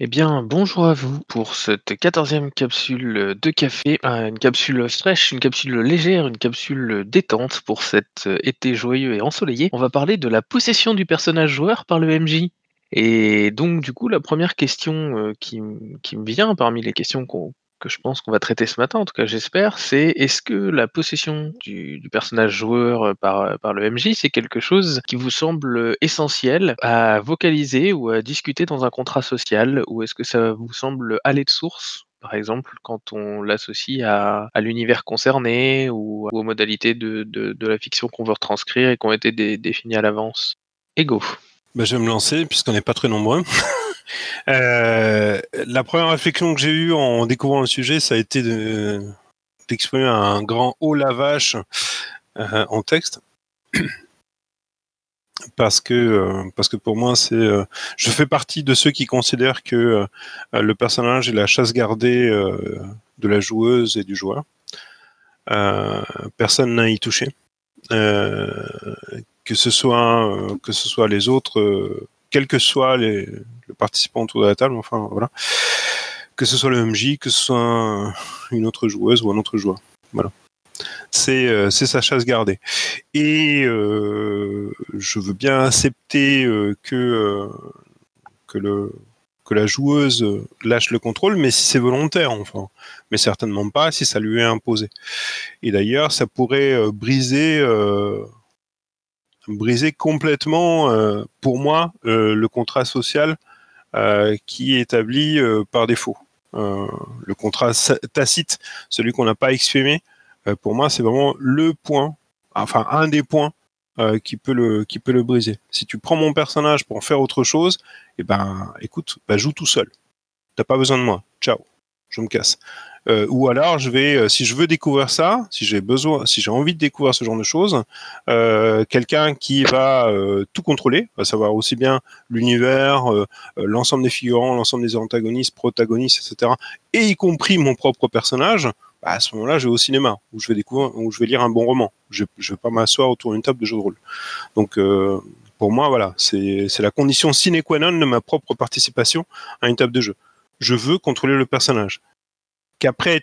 Eh bien, bonjour à vous pour cette quatorzième capsule de café, euh, une capsule fraîche, une capsule légère, une capsule détente pour cet euh, été joyeux et ensoleillé. On va parler de la possession du personnage joueur par le MJ. Et donc, du coup, la première question euh, qui, qui me vient parmi les questions qu'on que je pense qu'on va traiter ce matin, en tout cas j'espère, c'est est-ce que la possession du, personnage joueur euh, par, euh, par le MJ, c'est quelque chose qui vous semble euh, essentiel à vocaliser ou à discuter dans un contrat social, ou est-ce que ça vous semble aller de source? Par exemple, quand on l'associe à, à l'univers concerné ou aux modalités de, la fiction qu'on veut retranscrire et qui ont été dé- définies à l'avance. Ego. Bah, je vais me lancer puisqu'on n'est pas très nombreux. Euh, la première réflexion que j'ai eue en découvrant le sujet, ça a été de- d'exprimer un grand haut la vache euh, en texte. Parce que, euh, parce que pour moi, c'est, je fais partie de ceux qui considèrent que le personnage est la chasse gardée de la joueuse et du joueur. Personne n'a y touché. Que ce soit euh, que ce soit les autres, euh, quels que soient les, les participants autour de la table, enfin voilà, que ce soit le MJ, que ce soit un- une autre joueuse ou un autre joueur, voilà. C'est euh, sa chasse gardée. Et je veux bien accepter que que le que la joueuse lâche le contrôle, mais si c'est volontaire, enfin. Mais certainement pas si ça lui est imposé. Et d'ailleurs, ça pourrait briser briser complètement, euh, pour moi, euh, le contrat social euh, qui est établi par défaut. Le contrat tacite, celui qu'on n'a pas exprimé, pour moi, c'est vraiment le point, enfin un des points qui peut le briser. Si tu prends mon personnage pour en faire autre chose, et ben, écoute, bah, joue tout seul. T'as pas besoin de moi. Ciao, je me casse. Euh, ou alors, je vais, euh, si je veux découvrir ça, si j'ai besoin, si j'ai envie de découvrir ce genre de choses, euh, quelqu'un qui va tout contrôler, à savoir aussi bien l'univers, l'ensemble des figurants, l'ensemble des antagonistes, protagonistes, etc., et y compris mon propre personnage, bah, à ce moment-là, je vais au cinéma, où je vais découvrir, où je vais lire un bon roman. Je ne vais pas m'asseoir autour d'une table de jeu de rôle. Donc, pour moi, voilà, c'est la condition sine qua non de ma propre participation à une table de jeu. Je veux contrôler le personnage. Qu'après,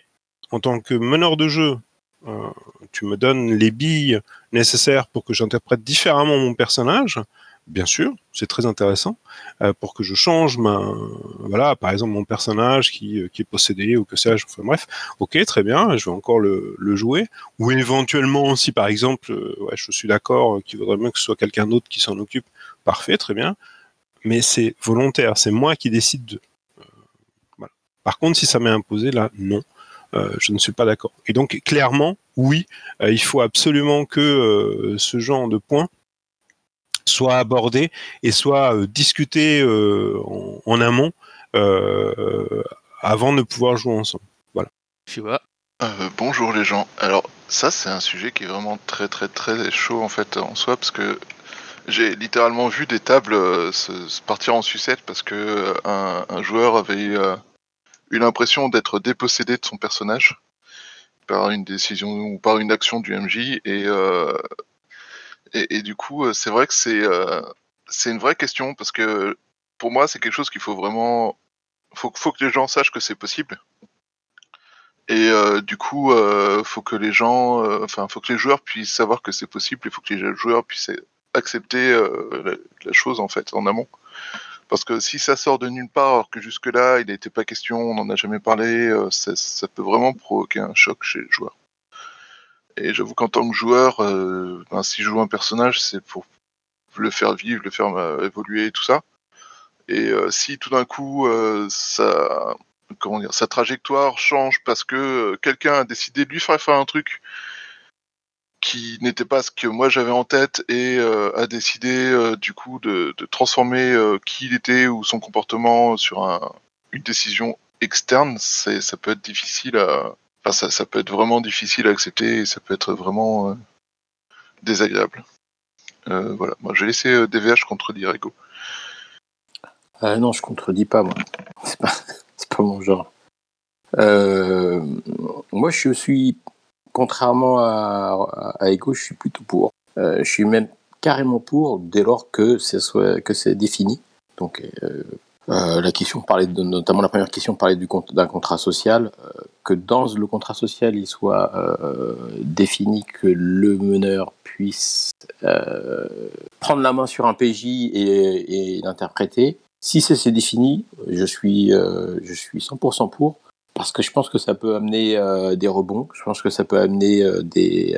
en tant que meneur de jeu, euh, tu me donnes les billes nécessaires pour que j'interprète différemment mon personnage, bien sûr, c'est très intéressant, euh, pour que je change ma, voilà, par exemple mon personnage qui, euh, qui est possédé ou que sais-je, enfin bref, ok, très bien, je vais encore le, jouer, ou éventuellement, si par exemple, je suis d'accord, qu'il vaudrait bien que ce soit quelqu'un d'autre qui s'en occupe, parfait, très bien, mais c'est volontaire, c'est moi qui décide de. Par contre, si ça m'est imposé, là, non. Euh, je ne suis pas d'accord. Et donc, clairement, oui, euh, il faut absolument que euh, ce genre de points soit abordé et soit euh, discuté euh, en, en amont euh, avant de pouvoir jouer ensemble. Voilà. Tu vois Euh, bonjour les gens. Alors ça c'est un sujet qui est vraiment très très très chaud en fait en soi parce que j'ai littéralement vu des tables euh, se, se partir en sucette parce que euh, un, un joueur avait euh, eu l'impression d'être dépossédé de son personnage par une décision ou par une action du MJ et euh, et, et du coup euh, c'est vrai que c'est euh, c'est une vraie question parce que pour moi c'est quelque chose qu'il faut vraiment faut, faut que les gens sachent que c'est possible et du coup, faut que les gens, faut que les joueurs puissent savoir que c'est possible. Il faut que les joueurs puissent accepter la, chose en fait en amont. Parce que si ça sort de nulle part, alors que jusque-là, il n'était pas question, on n'en a jamais parlé, euh, ça, peut vraiment provoquer un choc chez les joueurs. Et j'avoue qu'en tant que joueur, euh, ben, si je joue un personnage, c'est pour le faire vivre, le faire euh, évoluer, tout ça. Et si tout d'un coup, ça comment dire, sa trajectoire change parce que quelqu'un a décidé de lui faire faire un truc qui n'était pas ce que moi j'avais en tête et euh, a décidé euh, du coup de, transformer euh, qui il était ou son comportement sur un, une décision externe, ça peut être difficile à, enfin ça, peut être vraiment difficile à accepter et ça peut être vraiment désagréable. Voilà, moi j'ai laissé DVH contredire Ego. Euh, non, je contredis pas moi. C'est pas mon genre. Moi, je suis contrairement à, à Ego, je suis plutôt pour. Euh, je suis même carrément pour dès lors que que c'est défini. Donc euh, euh, la question parlait notamment la première question parlait du d'un contrat social que dans le contrat social il soit défini que le meneur puisse prendre la main sur un PJ et, et l'interpréter. Si c'est défini, je suis je suis 100% pour parce que je pense que ça peut amener des rebonds. Je pense que ça peut amener des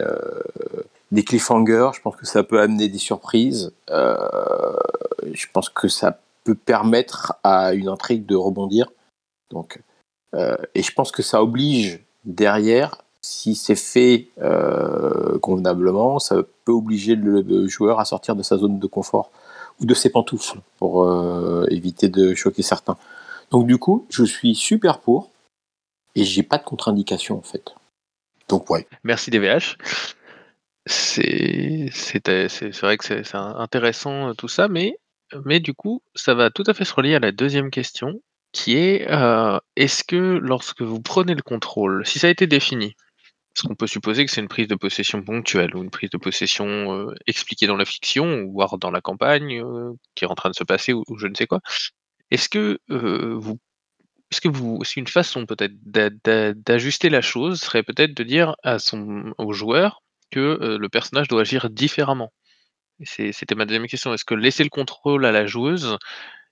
des cliffhangers. Je pense que ça peut amener des surprises. je pense que ça peut permettre à une intrigue de rebondir. Donc, euh, et je pense que ça oblige derrière, si c'est fait euh, convenablement, ça peut obliger le, joueur à sortir de sa zone de confort ou de ses pantoufles pour euh, éviter de choquer certains. Donc du coup, je suis super pour et j'ai pas de contre-indication en fait. Donc ouais. Merci DVH. C'est vrai que c'est intéressant tout ça, mais mais du coup, ça va tout à fait se relier à la deuxième question, qui est, euh, est-ce que lorsque vous prenez le contrôle, si ça a été défini, parce qu'on peut supposer que c'est une prise de possession ponctuelle ou une prise de possession, euh, expliquée dans la fiction, ou voire dans la campagne, euh, qui est en train de se passer ou je ne sais quoi. Est-ce que, vous est-ce que vous est une façon peut-être d'ajuster la chose serait peut-être de dire au joueur que, le personnage doit agir différemment? c'était ma deuxième question. Est-ce que laisser le contrôle à la joueuse,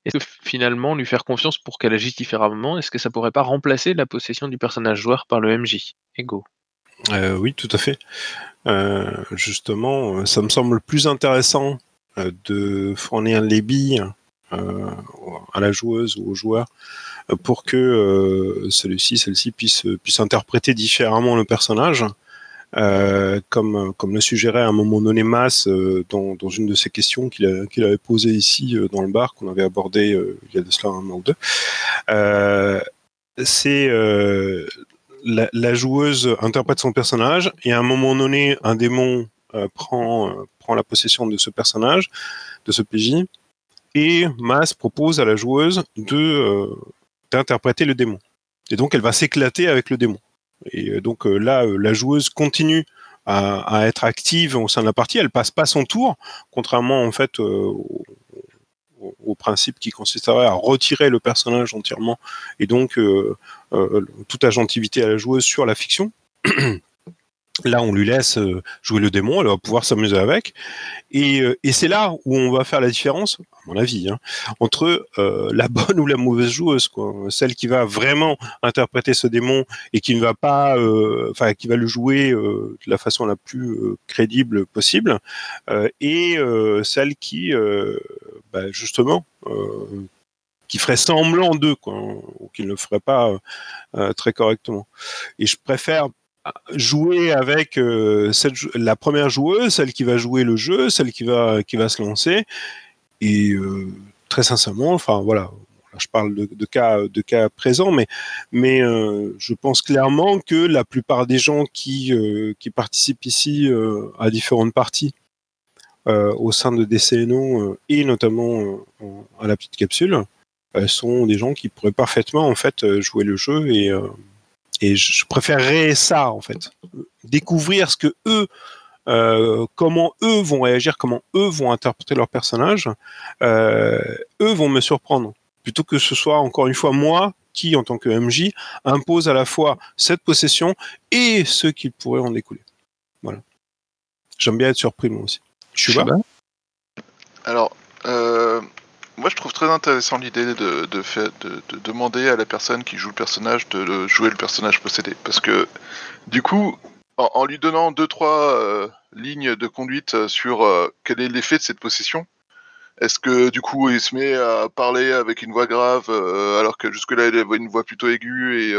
est-ce que finalement lui faire confiance pour qu'elle agisse différemment, est-ce que ça pourrait pas remplacer la possession du personnage joueur par le MJ Ego euh, Oui, tout à fait. Euh, justement, ça me semble plus intéressant euh, de fournir les billes à la joueuse ou au joueur pour que celui-ci, celle-ci puisse, puisse interpréter différemment le personnage euh, comme, comme le suggérait à un moment donné Mas euh, dans, dans, une de ses questions qu'il avait posées ici euh, dans le bar, qu'on avait abordé il y a de cela un an ou deux. c'est la, la, joueuse interprète son personnage et à un moment donné, un démon prend, prend la possession de ce personnage, de ce PJ, et Mas propose à la joueuse de d'interpréter le démon. Et donc elle va s'éclater avec le démon. Et euh, donc euh, là, euh, la joueuse continue à, être active au sein de la partie. Elle passe pas son tour, contrairement en fait au, principe qui consisterait à retirer le personnage entièrement et donc toute agentivité à la joueuse sur la fiction. Là, on lui laisse euh, jouer le démon, elle va pouvoir s'amuser avec. Et, euh, et c'est là où on va faire la différence, à mon avis, hein, entre euh, la bonne ou la mauvaise joueuse, quoi. Celle qui va vraiment interpréter ce démon et qui ne va pas, enfin, qui va le jouer de la façon la plus crédible possible, et celle qui, bah, justement, qui ferait semblant d'eux, ou qui ne le ferait pas très correctement. Et je préfère jouer avec euh, la première joueuse, celle qui va jouer le jeu, celle qui va, qui va se lancer. Et euh, très sincèrement, enfin voilà, je parle de, cas, de cas présents, mais, mais euh, je pense clairement que la plupart des gens qui, qui participent ici à différentes parties au sein de DCNO et notamment à la petite capsule sont des gens qui pourraient parfaitement en fait jouer le jeu et et je préférerais ça en fait, découvrir ce que eux, euh, comment eux vont réagir, comment eux vont interpréter leur personnage, euh, eux vont me surprendre, plutôt que ce soit encore une fois moi qui, en tant que MJ, impose à la fois cette possession et ce qui pourrait en découler. Voilà. J'aime bien être surpris moi aussi. Je suis là. Alors, moi, je trouve très intéressant l'idée de, de, de, demander à la personne qui joue le personnage de jouer le personnage possédé. Parce que, du coup, en, lui donnant deux, trois euh, lignes de conduite sur euh, quel est l'effet de cette possession, est-ce que, du coup, il se met à parler avec une voix grave, euh, alors que jusque-là, il avait une voix plutôt aiguë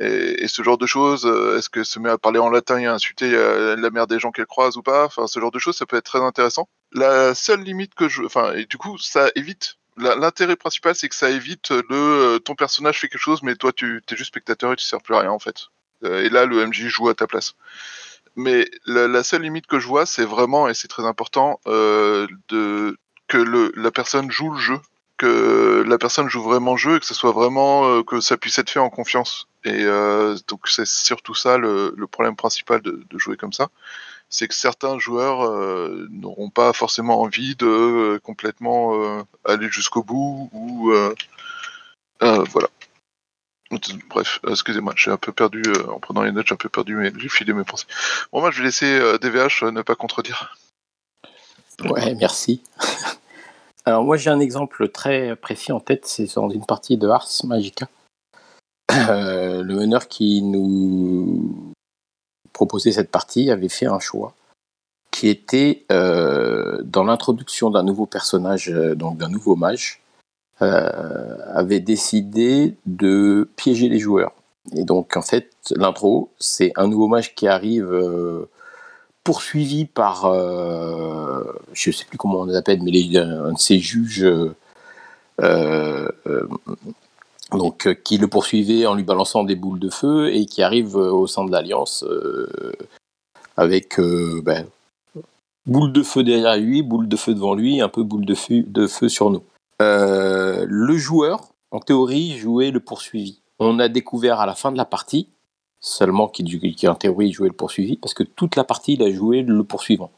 et ce genre de choses. Euh, est-ce que se met à parler en latin et à insulter euh, la mère des gens qu'elle croise ou pas? Enfin, ce genre de choses, ça peut être très intéressant. La seule limite que je, enfin, et du coup, ça évite. L'intérêt principal, c'est que ça évite le euh, ton personnage fait quelque chose, mais toi, tu es juste spectateur et tu sers plus à rien en fait. et là, le MJ joue à ta place. Mais la, seule limite que je vois, c'est vraiment, et c'est très important, de que le, la personne joue le jeu que la personne joue vraiment le jeu et que ce soit vraiment que ça puisse être fait en confiance Et euh, donc c'est surtout ça le, problème principal de, jouer comme ça, c'est que certains joueurs euh, n'auront pas forcément envie de euh, complètement aller jusqu'au bout ou voilà. Bref, excusez-moi, j'ai un peu perdu en prenant les notes, j'ai un peu perdu, mais j'ai filé mes pensées. Bon, moi je vais laisser DVH ne pas contredire. Ouais, merci. Alors moi j'ai un exemple très précis en tête, c'est dans une partie de Ars Magica. Euh, le meneur qui nous proposait cette partie avait fait un choix qui était euh, dans l'introduction d'un nouveau personnage, euh, donc d'un nouveau mage, avait décidé de piéger les joueurs. Et donc en fait l'intro, c'est un nouveau mage qui arrive poursuivi par, je ne sais plus comment on les appelle, mais les, un de ces juges donc, euh, qui le poursuivait en lui balançant des boules de feu et qui arrive euh, au sein de l'Alliance euh, avec ben, boule de feu derrière lui, boule de feu devant lui, un peu boule de feu, de feu sur nous. Le joueur, en théorie, jouait le poursuivi. On a découvert à la fin de la partie, seulement qui, qui en théorie jouait le poursuivi, parce que toute la partie, il a joué le poursuivant.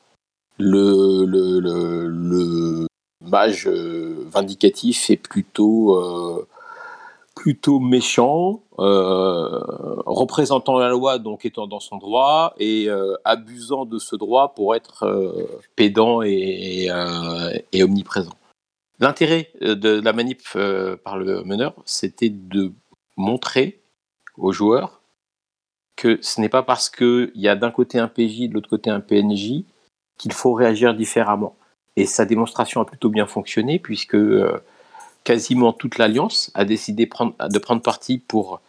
Le, mage vindicatif est plutôt plutôt méchant, euh, représentant la loi, donc étant dans son droit, et euh, abusant de ce droit pour être euh, pédant et, et, omniprésent. L'intérêt de la manip par le meneur, c'était de montrer aux joueurs que ce n'est pas parce qu'il y a d'un côté un PJ, de l'autre côté un PNJ, qu'il faut réagir différemment. Et sa démonstration a plutôt bien fonctionné, puisque quasiment toute l'Alliance a décidé de prendre parti pour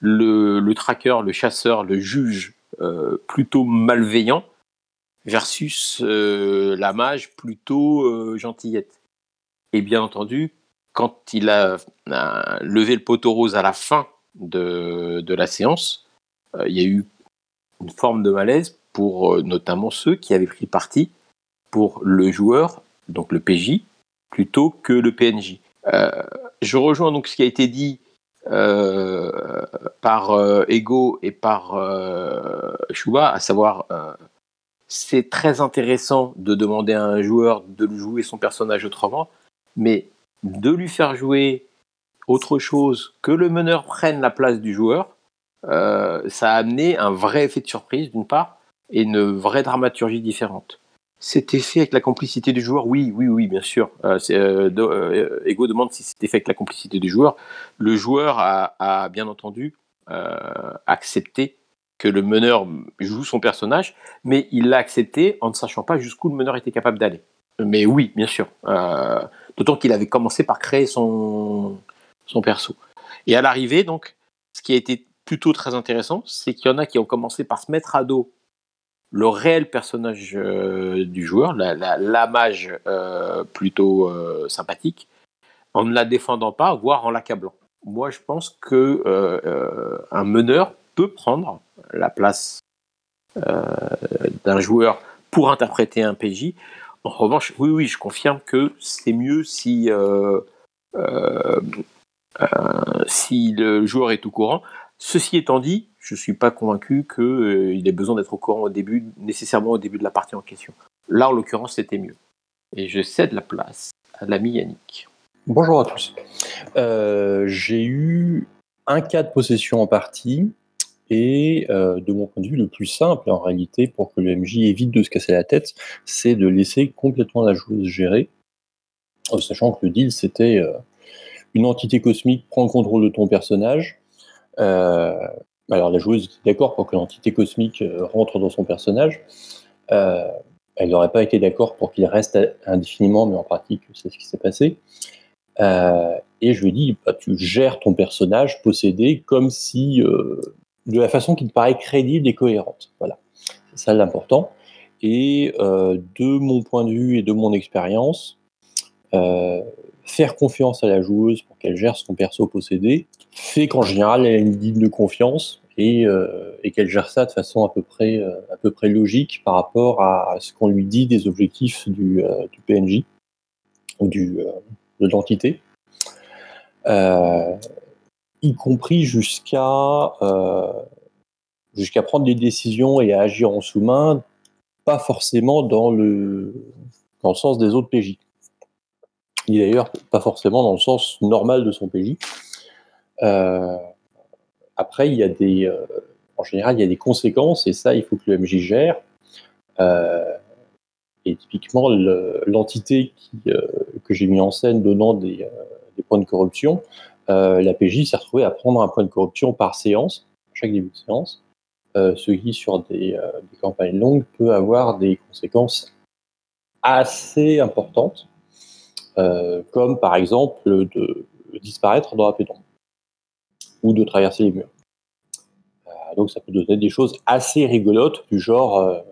le, le, tracker, le chasseur, le juge euh, plutôt malveillant versus euh, la mage plutôt euh, gentillette. Et bien entendu, quand il a, levé le poteau rose à la fin de, de la séance, il y a eu une forme de malaise pour notamment ceux qui avaient pris parti pour le joueur, donc le PJ, plutôt que le PNJ. Euh, je rejoins donc ce qui a été dit euh, par euh, Ego et par euh, à savoir c'est très intéressant de demander à un joueur de jouer son personnage autrement, mais de lui faire jouer autre chose que le meneur prenne la place du joueur, ça a amené un vrai effet de surprise d'une part et une vraie dramaturgie différente. C'était fait avec la complicité du joueur Oui, oui, oui, bien sûr. Euh, euh, euh, Ego demande si c'était fait avec la complicité du joueur. Le joueur a, bien entendu accepté que le meneur joue son personnage, mais il l'a accepté en ne sachant pas jusqu'où le meneur était capable d'aller. Mais oui, bien sûr. D'autant qu'il avait commencé par créer son, son perso. Et à l'arrivée, donc, ce qui a été plutôt très intéressant, c'est qu'il y en a qui ont commencé par se mettre à dos le réel personnage euh, du joueur, la, mage euh, plutôt euh, sympathique, en ne la défendant pas, voire en l'accablant. Moi, je pense que un meneur peut prendre la place d'un joueur pour interpréter un PJ. En revanche, oui, oui, je confirme que c'est mieux si si le joueur est au courant. Ceci étant dit, je ne suis pas convaincu qu'il euh, ait besoin d'être au courant au début, nécessairement au début de la partie en question. Là, en l'occurrence, c'était mieux. Et je cède la place à l'ami Yannick. Bonjour à tous. Euh, J'ai eu un cas de possession en partie, et euh, de mon point de vue, le plus simple en réalité pour que le MJ évite de se casser la tête, c'est de laisser complètement la joueuse gérer, sachant que le deal c'était une entité cosmique prend le contrôle de ton personnage. Euh, alors la joueuse était d'accord pour que l'entité cosmique euh, rentre dans son personnage. Euh, elle n'aurait pas été d'accord pour qu'il reste indéfiniment, mais en pratique, c'est ce qui s'est passé. Et je lui ai dit, bah, tu gères ton personnage possédé comme si, de la façon qui te paraît crédible et cohérente. Voilà, c'est ça l'important. Et de mon point de vue et de mon expérience, euh, faire confiance à la joueuse pour qu'elle gère son perso possédé fait qu'en général elle a une digne de confiance et, euh, qu'elle gère ça de façon à peu près, euh, logique par rapport à ce qu'on lui dit des objectifs du, PNJ ou de l'entité. y compris jusqu'à jusqu'à prendre des décisions et à agir en sous-main, pas forcément dans le, dans le sens des autres PJ. Est d'ailleurs pas forcément dans le sens normal de son PJ. Euh, après, il y a des, euh, en général, il y a des conséquences et ça, il faut que le MJ gère. Euh, et typiquement, l'entité que j'ai mis en scène donnant des, des points de corruption, la PJ s'est retrouvée à prendre un point de corruption par séance, chaque début de séance. Euh, ce qui, sur des, euh, des, campagnes longues, peut avoir des conséquences assez importantes, euh, comme par exemple de disparaître dans la pénombre ou de traverser les murs. donc ça peut donner des choses assez rigolotes, du genre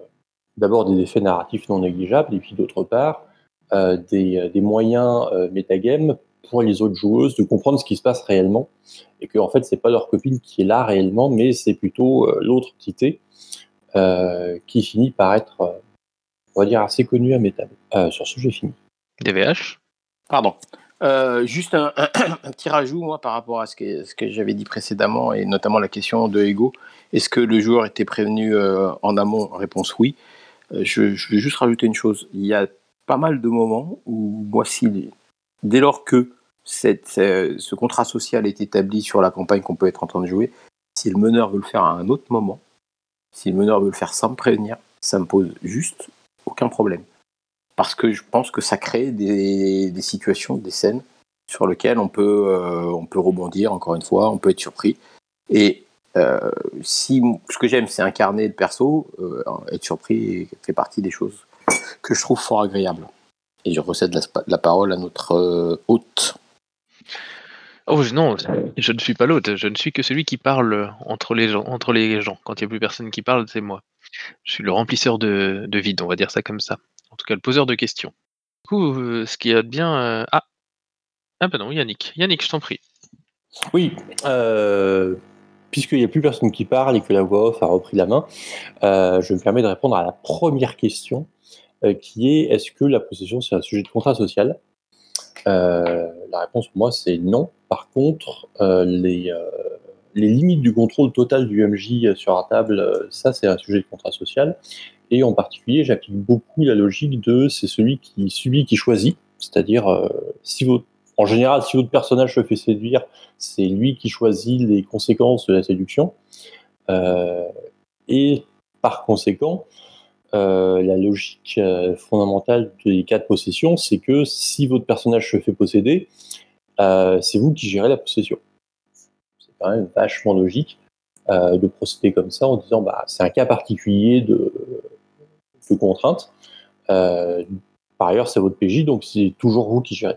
d'abord des effets narratifs non négligeables, et puis d'autre part des, moyens métagame pour les autres joueuses de comprendre ce qui se passe réellement et que en fait c'est pas leur copine qui est là réellement, mais c'est plutôt euh, l'autre entité euh, qui finit par être, euh, on va dire, assez connue à métal. sur ce, j'ai fini. DVH Pardon. juste un, petit rajout moi, par rapport à ce que, ce que j'avais dit précédemment et notamment la question de Ego. Est-ce que le joueur était prévenu en amont? Réponse oui. Je, je, vais juste rajouter une chose. Il y a pas mal de moments où moi, si, dès lors que ce contrat social est établi sur la campagne qu'on peut être en train de jouer. Si le meneur veut le faire à un autre moment, si le meneur veut le faire sans me prévenir, ça me pose juste aucun problème. Parce que je pense que ça crée des, situations, des scènes sur lesquelles on peut, euh, on peut rebondir, encore une fois, on peut être surpris. Et euh, si ce que j'aime, c'est incarner le perso, euh, être surpris fait partie des choses que je trouve fort agréables. Et je recède la, parole à notre hôte. Oh non, je ne suis pas l'autre, je ne suis que celui qui parle entre les gens. Entre les gens. Quand il n'y a plus personne qui parle, c'est moi. Je suis le remplisseur de, vide, on va dire ça comme ça. En tout cas, le poseur de questions. Du coup, euh, ce qui est bien. Euh, ah Ah bah non, Yannick. Yannick, je t'en prie. Oui, euh, puisqu'il n'y a plus personne qui parle et que la voix off a repris la main, je me permets de répondre à la première question, qui est est-ce que la possession c'est un sujet de contrat social? La réponse pour moi, c'est non. Par contre, les, les limites du contrôle total du MJ sur la table, ça, c'est un sujet de contrat social. Et en particulier, j'applique beaucoup la logique de c'est celui qui subit qui choisit. C'est-à-dire, votre, en général, si votre personnage se fait séduire, c'est lui qui choisit les conséquences de la séduction. et par conséquent, euh, la logique euh, fondamentale des cas de possession, c'est que si votre personnage se fait posséder, euh, c'est vous qui gérez la possession. C'est quand même vachement logique de procéder comme ça en disant bah, c'est un cas particulier de, de contrainte. par ailleurs, c'est votre PJ, donc c'est toujours vous qui gérez.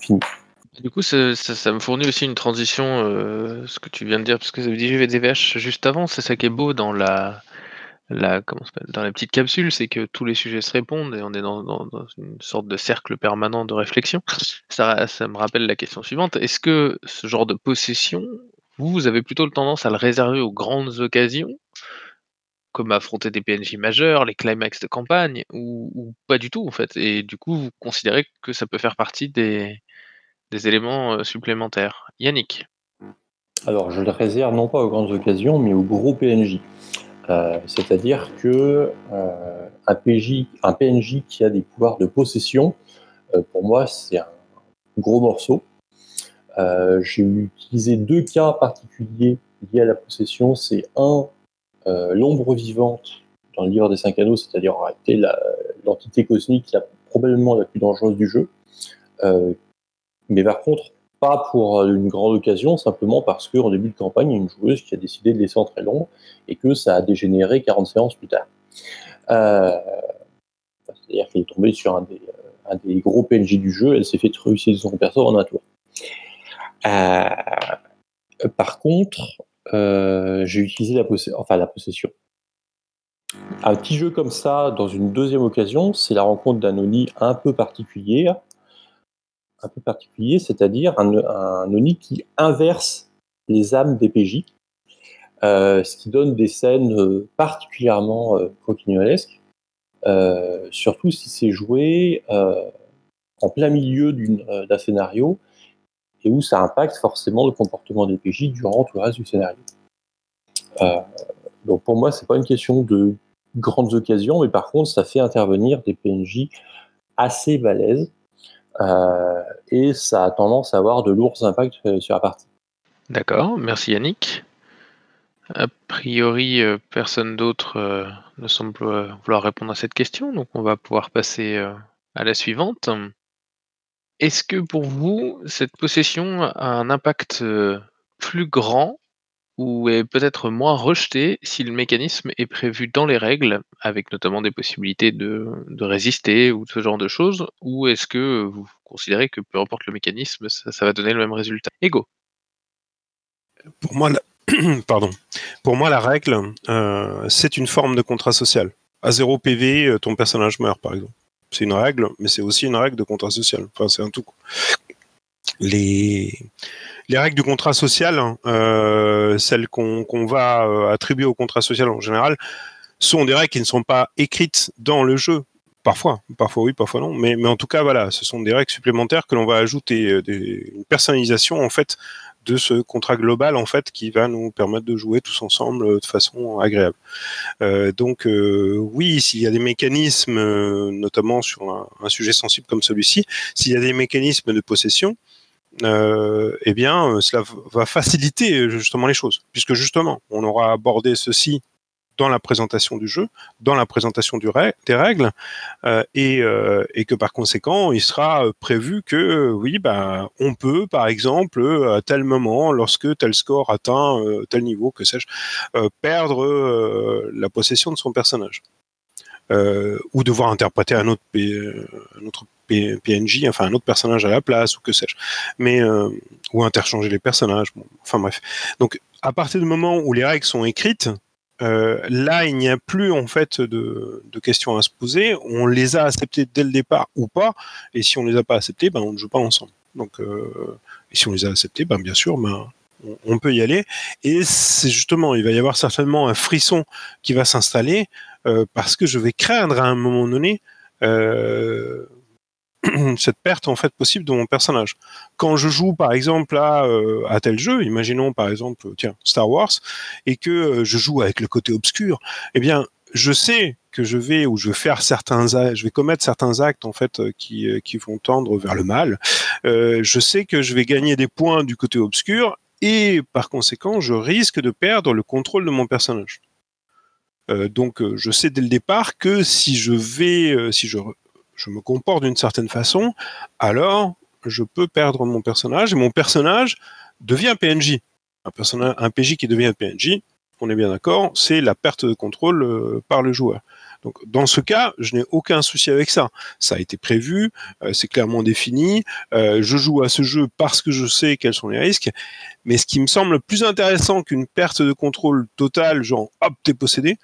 Fini. Du coup, ça, me fournit aussi une transition, ce que tu viens de dire, parce que vous avez dit VDVH juste avant, c'est ça qui est beau dans la, dans la petite capsule, c'est que tous les sujets se répondent et on est dans, une sorte de cercle permanent de réflexion. Ça, ça me rappelle la question suivante. Est-ce que ce genre de possession, vous, vous avez plutôt tendance à le réserver aux grandes occasions, comme affronter des PNJ majeurs, les climax de campagne, ou, pas du tout en fait Et du coup, vous considérez que ça peut faire partie des, éléments euh, supplémentaires Yannick alors, je le réserve non pas aux grandes occasions, mais aux gros PNJ. Euh, c'est-à-dire que euh, un, PNJ qui a des pouvoirs de possession, pour moi, c'est un gros morceau. J'ai utilisé deux cas particuliers liés à la possession. C'est un, l'ombre vivante dans le livre des cinq anneaux, c'est-à-dire en réalité l'entité cosmique probablement la plus dangereuse du jeu. mais par contre, pas pour une grande occasion, simplement parce qu'en début de campagne, il y a une joueuse qui a décidé de laisser entrer l'ombre et que ça a dégénéré 40 séances plus tard. Euh, c'est-à-dire qu'elle est tombée sur un des, gros PNJ du jeu, elle s'est fait réussir son perso en un tour. Euh, par contre, euh, j'ai utilisé la, possession. Un petit jeu comme ça, dans une deuxième occasion, c'est la rencontre d'un Oni un peu particulier, un peu particulier, c'est-à-dire un, un, Oni qui inverse les âmes des PJ, euh, ce qui donne des scènes euh, particulièrement euh, surtout si c'est joué en plein milieu d'un scénario et où ça impacte forcément le comportement des PJ durant tout le reste du scénario. Euh, donc pour moi, c'est pas une question de grandes occasions, mais par contre, ça fait intervenir des PNJ assez balèzes euh, et ça a tendance à avoir de lourds impacts euh, sur la partie. D'accord, merci Yannick. A priori, personne d'autre ne semble vouloir répondre à cette question, donc on va pouvoir passer à la suivante. Est-ce que pour vous, cette possession a un impact plus grand ou est peut-être moins rejeté si le mécanisme est prévu dans les règles, avec notamment des possibilités de, résister ou ce genre de choses, ou est-ce que vous considérez que peu importe le mécanisme, ça, va donner le même résultat? Ego. Pour moi, la... Pour moi, la règle, euh, c'est une forme de contrat social. À 0 PV, ton personnage meurt, par exemple. C'est une règle, mais c'est aussi une règle de contrat social. Enfin, c'est un tout. Les, les règles du contrat social, hein, euh, celles qu'on va euh, attribuer au contrat social en général, sont des règles qui ne sont pas écrites dans le jeu. Parfois, parfois oui, parfois non, mais, mais en tout cas, voilà, ce sont des règles supplémentaires que l'on va ajouter, euh, des, une personnalisation en fait de ce contrat global en fait qui va nous permettre de jouer tous ensemble de façon agréable. Euh, donc euh, oui, s'il y a des mécanismes, euh, notamment sur un, un, sujet sensible comme celui-ci, s'il y a des mécanismes de possession, euh, eh bien, euh, cela va faciliter euh, justement les choses, puisque justement, on aura abordé ceci dans la présentation du jeu, dans la présentation des règles, euh, et, euh, et, que par conséquent, il sera prévu que oui, bah, on peut, par exemple, à tel moment, lorsque tel score atteint euh, tel niveau, que sais-je, perdre la possession de son personnage. ou devoir interpréter un autre, PNJ, enfin un autre personnage à la place ou que sais-je, mais euh, ou interchanger les personnages. Enfin bref. Donc à partir du moment où les règles sont écrites, euh, là il n'y a plus en fait de, de, questions à se poser. On les a acceptées dès le départ ou pas, et si on les a pas acceptées, ben on ne joue pas ensemble. Donc euh, et si on les a acceptées, ben bien sûr, ben on, on peut y aller. Et c'est justement, il va y avoir certainement un frisson qui va s'installer euh, parce que je vais craindre à un moment donné euh, cette perte en fait possible de mon personnage. Quand je joue par exemple à, euh, tel jeu, imaginons par exemple tiens Star Wars et que euh, je joue avec le côté obscur, eh bien je sais que je vais ou je vais faire certains je vais commettre certains actes en fait euh, qui, euh, qui vont tendre vers le mal. Euh, je sais que je vais gagner des points du côté obscur et par conséquent je risque de perdre le contrôle de mon personnage. Euh, donc je sais dès le départ que si je vais si je je me comporte d'une certaine façon, alors je peux perdre mon personnage et mon personnage devient PNJ. Un, PJ qui devient PNJ, on est bien d'accord, c'est la perte de contrôle euh, par le joueur. Donc dans ce cas, je n'ai aucun souci avec ça. Ça a été prévu, euh, c'est clairement défini. Euh, je joue à ce jeu parce que je sais quels sont les risques. Mais ce qui me semble plus intéressant qu'une perte de contrôle totale, genre hop, t'es possédé,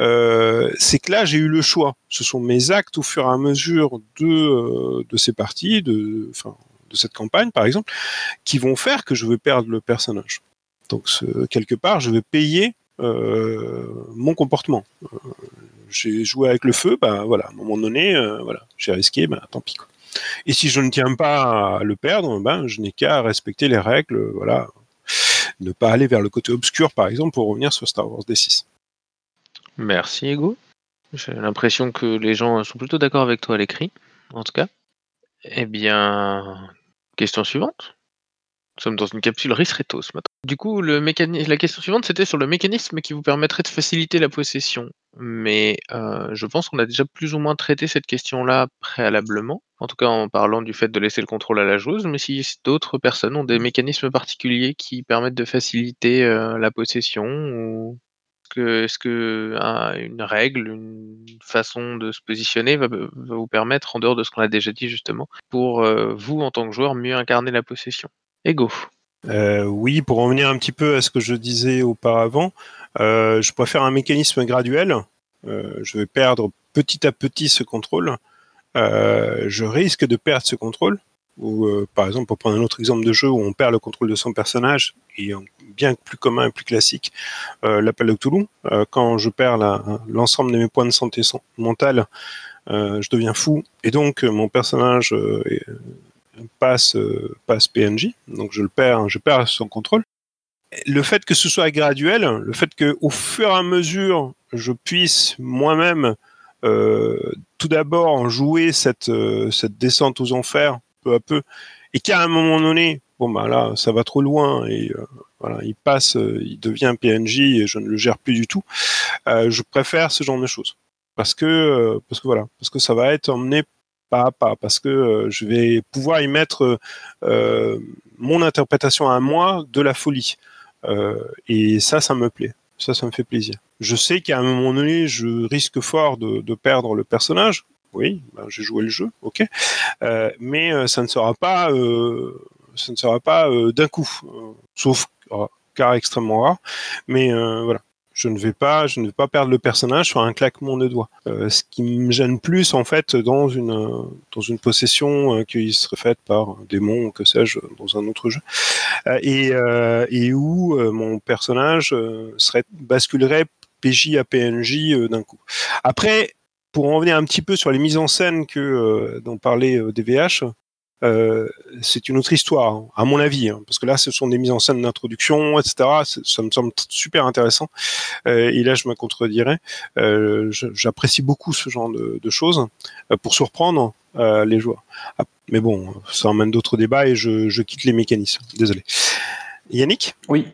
euh, c'est que là j'ai eu le choix. Ce sont mes actes au fur et à mesure de, euh, ces parties, de, cette campagne par exemple, qui vont faire que je vais perdre le personnage. Donc quelque part, je vais payer mon comportement. Euh, j'ai joué avec le feu, ben voilà, à un moment donné, euh, voilà, j'ai risqué, ben tant pis. Et si je ne tiens pas à le perdre, ben je n'ai qu'à respecter les règles, voilà, ne pas aller vers le côté obscur par exemple pour revenir sur Star Wars D6. Merci Ego. J'ai l'impression que les gens sont plutôt d'accord avec toi à l'écrit, en tout cas. Eh bien, question suivante. Nous sommes dans une capsule Risretos maintenant. Du coup, le mécanisme, la question suivante, c'était sur le mécanisme qui vous permettrait de faciliter la possession. Mais euh, je pense qu'on a déjà plus ou moins traité cette question-là préalablement, en tout cas en parlant du fait de laisser le contrôle à la joueuse, mais si d'autres personnes ont des mécanismes particuliers qui permettent de faciliter euh, la possession, ou est-ce que un, une règle, une façon de se positionner va, va, vous permettre, en dehors de ce qu'on a déjà dit justement, pour euh, vous en tant que joueur, mieux incarner la possession? Ego. Euh, oui, pour revenir un petit peu à ce que je disais auparavant, euh, je préfère un mécanisme graduel. Euh, je vais perdre petit à petit ce contrôle. Je risque de perdre ce contrôle. Ou par exemple, pour prendre un autre exemple de jeu où on perd le contrôle de son personnage, et bien plus commun et plus classique, l'appel de Cthulhu. quand je perds l'ensemble de mes points de santé mentale, je deviens fou, et donc mon personnage passe, euh, passe PNJ, donc je le perds, je perds son contrôle. Le fait que ce soit graduel, le fait que au fur et à mesure je puisse moi-même tout d'abord jouer cette, cette descente aux enfers peu à peu, et qu'à un moment donné, bon bah là ça va trop loin et voilà, il passe, il devient PNJ et je ne le gère plus du tout. je préfère ce genre de choses parce que parce que voilà, parce que ça va être emmené pas à pas, parce que je vais pouvoir y mettre mon interprétation à moi de la folie. et ça, ça me plaît. Ça, ça me fait plaisir. Je sais qu'à un moment donné, je risque fort de, perdre le personnage. Oui, ben, j'ai joué le jeu, ok. Euh, mais euh, ça ne sera pas, euh, ça ne sera pas d'un coup, sauf cas extrêmement rare. Mais voilà, je ne vais pas, je ne vais pas perdre le personnage sur un claquement de doigts. ce qui me gêne plus en fait dans une dans une possession qui serait faite par un démon ou que sais-je dans un autre jeu et et où mon personnage serait basculerait PJ à PNJ d'un coup. Après, pour en revenir un petit peu sur les mises en scène que euh, dont parlait euh, DVH, euh, c'est une autre histoire, hein, à mon avis, hein, parce que là, ce sont des mises en scène d'introduction, etc. Ça me semble super intéressant. Euh, et là, je me contredirais. Euh, J'apprécie beaucoup ce genre de, choses pour surprendre les joueurs. Ah, mais bon, ça emmène d'autres débats et je, je, quitte les mécanismes. Désolé. Yannick? Oui,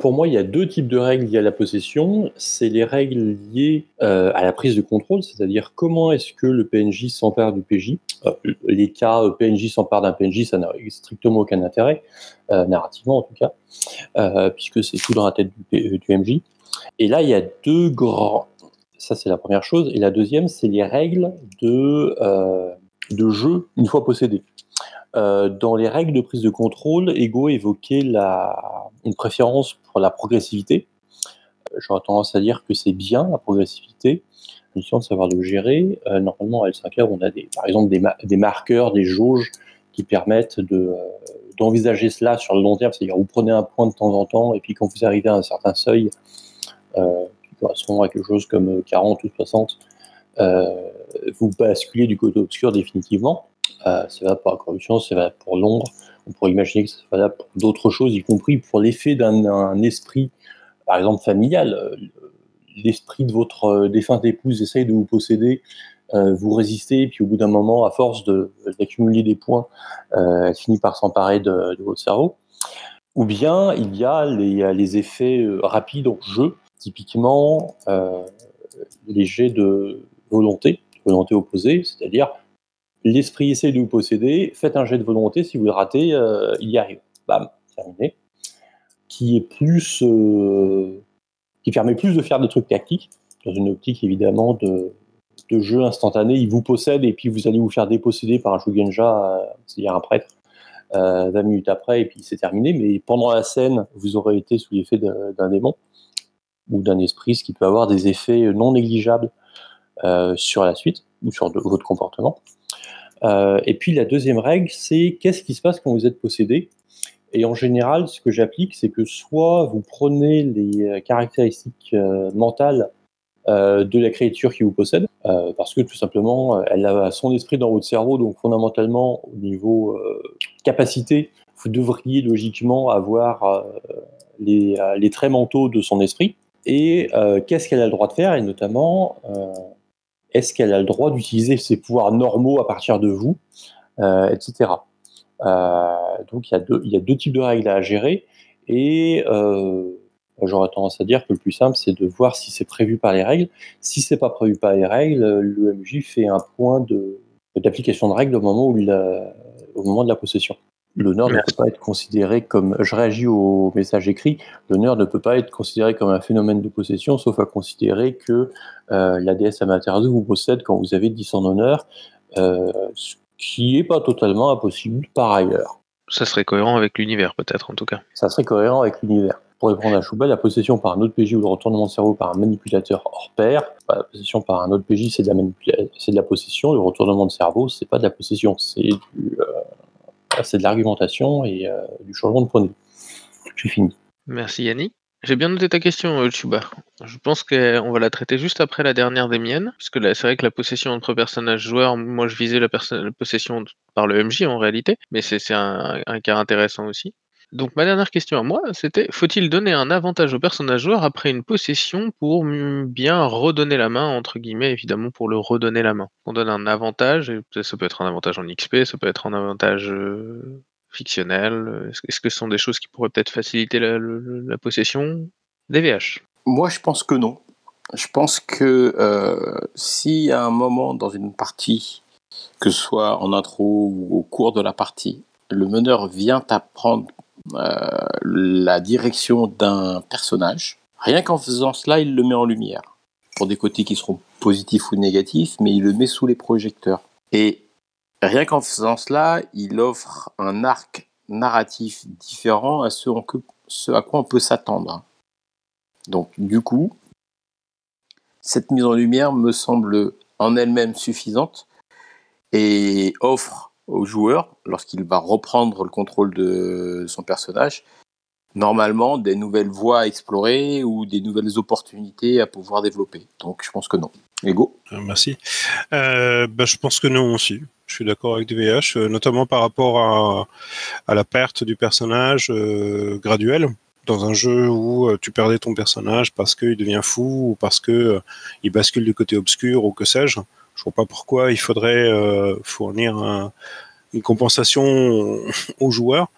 pour moi, il y a deux types de règles liées à la possession. C'est les règles liées à la prise de contrôle, c'est-à-dire comment est-ce que le PNJ s'empare du PJ. Euh, les cas PNJ s'empare d'un PNJ, ça n'a strictement aucun intérêt, narrativement en tout cas, puisque c'est tout dans la tête du, du, MJ. Et là, il y a deux grands... Ça, c'est la première chose. Et la deuxième, c'est les règles de, de jeu une fois possédé. Euh, dans les règles de prise de contrôle, Ego évoquait la, une préférence pour la progressivité. Euh, j'aurais tendance à dire que c'est bien la progressivité, question de savoir le gérer. Euh, normalement, à L5R, on a des, par exemple des, des, marqueurs, des jauges qui permettent de, d'envisager cela sur le long terme. C'est-à-dire, vous prenez un point de temps en temps, et puis quand vous arrivez à un certain seuil, qui correspond à quelque chose comme 40 ou 60, vous basculez du côté obscur définitivement. Euh, c'est valable pour la corruption, c'est valable pour l'ombre. On pourrait imaginer que c'est valable pour d'autres choses, y compris pour l'effet d'un esprit, par exemple familial. Euh, l'esprit de votre euh, défunte épouse essaye de vous posséder, vous résistez, et puis au bout d'un moment, à force d'accumuler des points, elle finit par s'emparer de, votre cerveau. Ou bien il y a les, effets rapides en jeu, typiquement les jets de volonté, volonté opposée, c'est-à-dire L'esprit essaie de vous posséder, faites un jet de volonté, si vous le ratez, euh, il y arrive. Bam, terminé. Qui est plus. Euh, qui permet plus de faire des trucs tactiques, dans une optique évidemment de, jeu instantané. Il vous possède et puis vous allez vous faire déposséder par un Shugenja, euh, c'est-à-dire un prêtre, 20 minutes après, et puis c'est terminé. Mais pendant la scène, vous aurez été sous l'effet d'un démon ou d'un esprit, ce qui peut avoir des effets non négligeables sur la suite ou sur votre comportement. Euh, et puis la deuxième règle, c'est qu'est-ce qui se passe quand vous êtes possédé? Et en général, ce que j'applique, c'est que soit vous prenez les euh, caractéristiques euh, mentales de la créature qui vous possède, parce que tout simplement, elle a son esprit dans votre cerveau, donc fondamentalement, au niveau capacité, vous devriez logiquement avoir les, traits mentaux de son esprit. Et qu'est-ce qu'elle a le droit de faire? Et notamment, est-ce qu'elle a le droit d'utiliser ses pouvoirs normaux à partir de vous, euh, etc. Euh, donc il y, a deux, types de règles à gérer et euh, j'aurais tendance à dire que le plus simple c'est de voir si c'est prévu par les règles. Si c'est pas prévu par les règles, l'EMJ fait un point d'application de, règles au moment, où au moment de la possession. L'honneur ne peut pas être considéré comme. Je réagis au message écrit. L'honneur ne peut pas être considéré comme un phénomène de possession, sauf à considérer que euh, la déesse Amaterasu vous possède quand vous avez 10 en honneur, euh, qui n'est pas totalement impossible par ailleurs. Ça serait cohérent avec l'univers, peut-être, en tout cas. Ça serait cohérent avec l'univers. Pour répondre à Chouba, la possession par un autre PJ ou le retournement de cerveau par un manipulateur hors pair, bah, la possession par un autre PJ, c'est de, la de la possession, le retournement de cerveau, c'est pas de la possession, c'est du, euh, de l'argumentation et euh, du changement de point de vue. J'ai fini. Merci Yannick. J'ai bien noté ta question, euh, Chuba. Je pense qu'on va la traiter juste après la dernière des miennes, parce que là, c'est vrai que la possession entre personnages joueurs, moi je visais la, possession par le MJ en réalité, mais c'est un, cas intéressant aussi. Donc ma dernière question à moi, c'était faut-il donner un avantage au personnage joueur après une possession pour bien redonner la main, entre guillemets, évidemment pour le redonner la main? On donne un avantage, et ça ça peut être un avantage en XP, ça peut être un avantage euh, fictionnel. euh, Est-ce que ce sont des choses qui pourraient peut-être faciliter la, possession DVH. Moi, je pense que non. Je pense que euh, si à un moment dans une partie, que ce soit en intro ou au cours de la partie, le meneur vient t'apprendre euh, la direction d'un personnage, rien qu'en faisant cela, il le met en lumière. Pour des côtés qui seront positifs ou négatifs, mais il le met sous les projecteurs. Et rien qu'en faisant cela, il offre un arc narratif différent à ce, à quoi on peut s'attendre. Donc, du coup, cette mise en lumière me semble en elle-même suffisante et offre au joueur, lorsqu'il va reprendre le contrôle de son personnage, normalement des nouvelles voies à explorer ou des nouvelles opportunités à pouvoir développer. Donc, je pense que non. Ego Euh, Merci. Euh, bah, je pense que non aussi. Je suis d'accord avec DVH, euh, notamment par rapport à, la perte du personnage euh, graduelle dans un jeu où tu perdais ton personnage parce qu'il devient fou ou parce que il bascule du côté obscur ou que sais-je. Je vois pas pourquoi il faudrait fournir un- une compensation aux joueurs.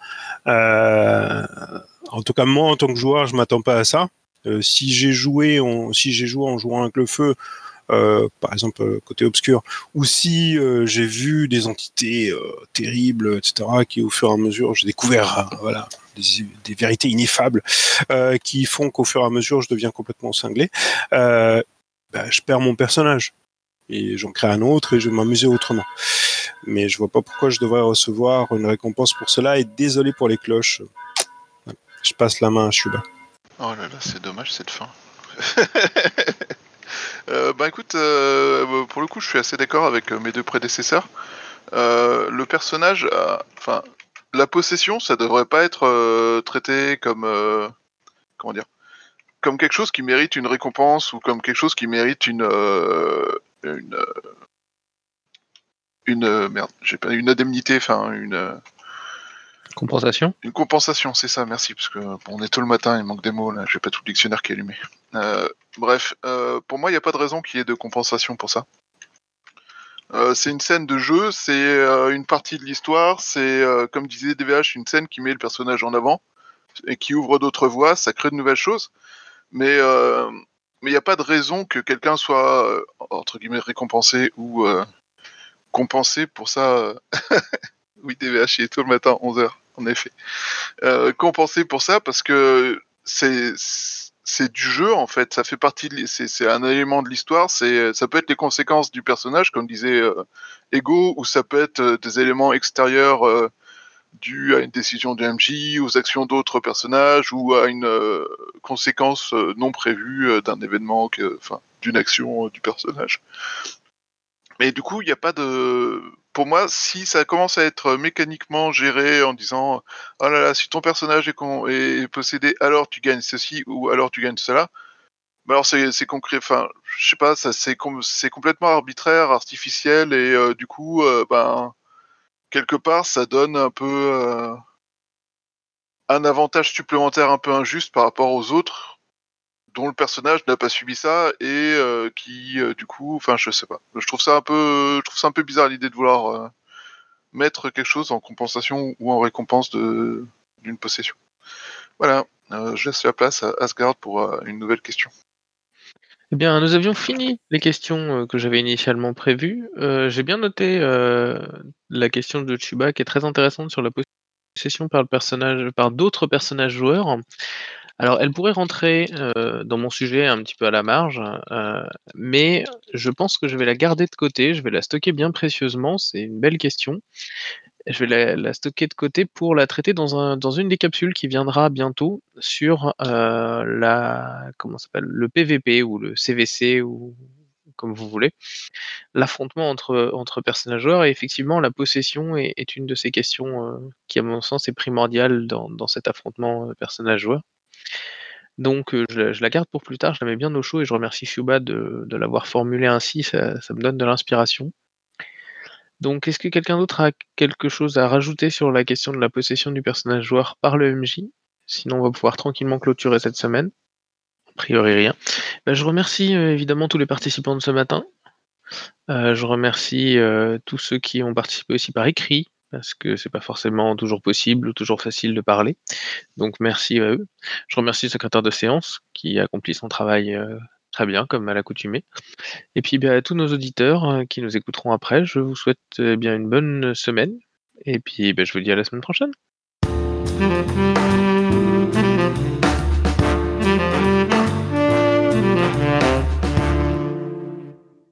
En tout cas, moi, en tant que joueur, je m'attends pas à ça. Euh, si j'ai joué, en, si j'ai joué en jouant avec le feu, euh, par exemple euh, côté obscur, ou si euh, j'ai vu des entités euh, terribles, etc., qui au fur et à mesure, j'ai découvert euh, voilà des, des vérités ineffables qui font qu'au fur et à mesure, je deviens complètement cinglé. Bah, je perds mon personnage et j'en crée un autre et je vais m'amuser autrement. Mais je vois pas pourquoi je devrais recevoir une récompense pour cela. Et désolé pour les cloches. Je passe la main à Shuba. Oh là là, c'est dommage cette fin. Euh, bah écoute, euh, pour le coup, je suis assez d'accord avec euh, mes deux prédécesseurs. Le personnage, enfin, la possession, ça devrait pas être traité comme, comment dire, comme quelque chose qui mérite une récompense ou comme quelque chose qui mérite une, une, une merde, j'ai pas une indemnité, enfin une. Compensation Une compensation, c'est ça, merci, parce que bon, on est tôt le matin, il manque des mots, là, j'ai pas tout le dictionnaire qui est allumé. Euh, bref, euh, pour moi, il n'y a pas de raison qu'il y ait de compensation pour ça. Euh, c'est une scène de jeu, c'est une partie de l'histoire, c'est, comme disait DVH, une scène qui met le personnage en avant et qui ouvre d'autres voies, ça crée de nouvelles choses. Mais il n'y a pas de raison que quelqu'un soit, entre guillemets, récompensé ou compensé pour ça. oui, DVH, il est tôt le matin, 11h, en effet. Euh, compensé pour ça? Parce que c'est c'est du jeu en fait, ça fait partie de c'est un élément de l'histoire, c'est ça peut être les conséquences du personnage comme disait euh, Ego ou ça peut être euh, des éléments extérieurs euh, dus à une décision du MJ, aux actions d'autres personnages ou à une conséquence non prévue d'un événement d'une action du personnage. Mais du coup, il n'y a pas de. Pour moi, si ça commence à être mécaniquement géré en disant Oh là là, si ton personnage est, con- est possédé, alors tu gagnes ceci ou alors tu gagnes cela. bah alors c'est concret. Enfin, je sais pas, ça c'est com- c'est complètement arbitraire, artificiel et euh, du coup, euh, ben quelque part, ça donne un peu euh, un avantage supplémentaire un peu injuste par rapport aux autres dont le personnage n'a pas subi ça et euh, qui euh, du coup, enfin je sais pas. Je trouve ça un peu, je trouve ça un peu bizarre l'idée de vouloir euh, mettre quelque chose en compensation ou en récompense de d'une possession. Voilà, je laisse la place à Asgard pour une nouvelle question. Eh bien, nous avions fini les questions que j'avais initialement prévues. J'ai bien noté la question de Chuba qui est très intéressante sur la possession par le personnage, par d'autres personnages joueurs. Alors, elle pourrait rentrer euh, dans mon sujet un petit peu à la marge, euh, mais je pense que je vais la garder de côté. Je vais la stocker bien précieusement. C'est une belle question. Je vais la, stocker de côté pour la traiter dans, un, dans une des capsules qui viendra bientôt sur euh, la comment s'appelle le PVP ou le CVC ou comme vous voulez, l'affrontement entre, entre personnages joueurs et effectivement la possession est, une de ces questions qui à mon sens est primordiale dans, dans cet affrontement personnage joueur. Donc je, la garde pour plus tard, je la mets bien au chaud et je remercie Fiuba de, l'avoir formulée ainsi, ça, me donne de l'inspiration. Donc est-ce que quelqu'un d'autre a quelque chose à rajouter sur la question de la possession du personnage joueur par le MJ Sinon on va pouvoir tranquillement clôturer cette semaine. A priori rien. Ben, je remercie évidemment tous les participants de ce matin. Je remercie tous ceux qui ont participé aussi par écrit, parce que c'est pas forcément toujours possible ou toujours facile de parler. Donc merci à eux. Je remercie le secrétaire de séance qui accomplit son travail euh, très bien, comme à l'accoutumée. Et puis ben, à tous nos auditeurs euh, qui nous écouteront après, je vous souhaite euh, bien une bonne semaine. Et puis ben, je vous dis à la semaine prochaine.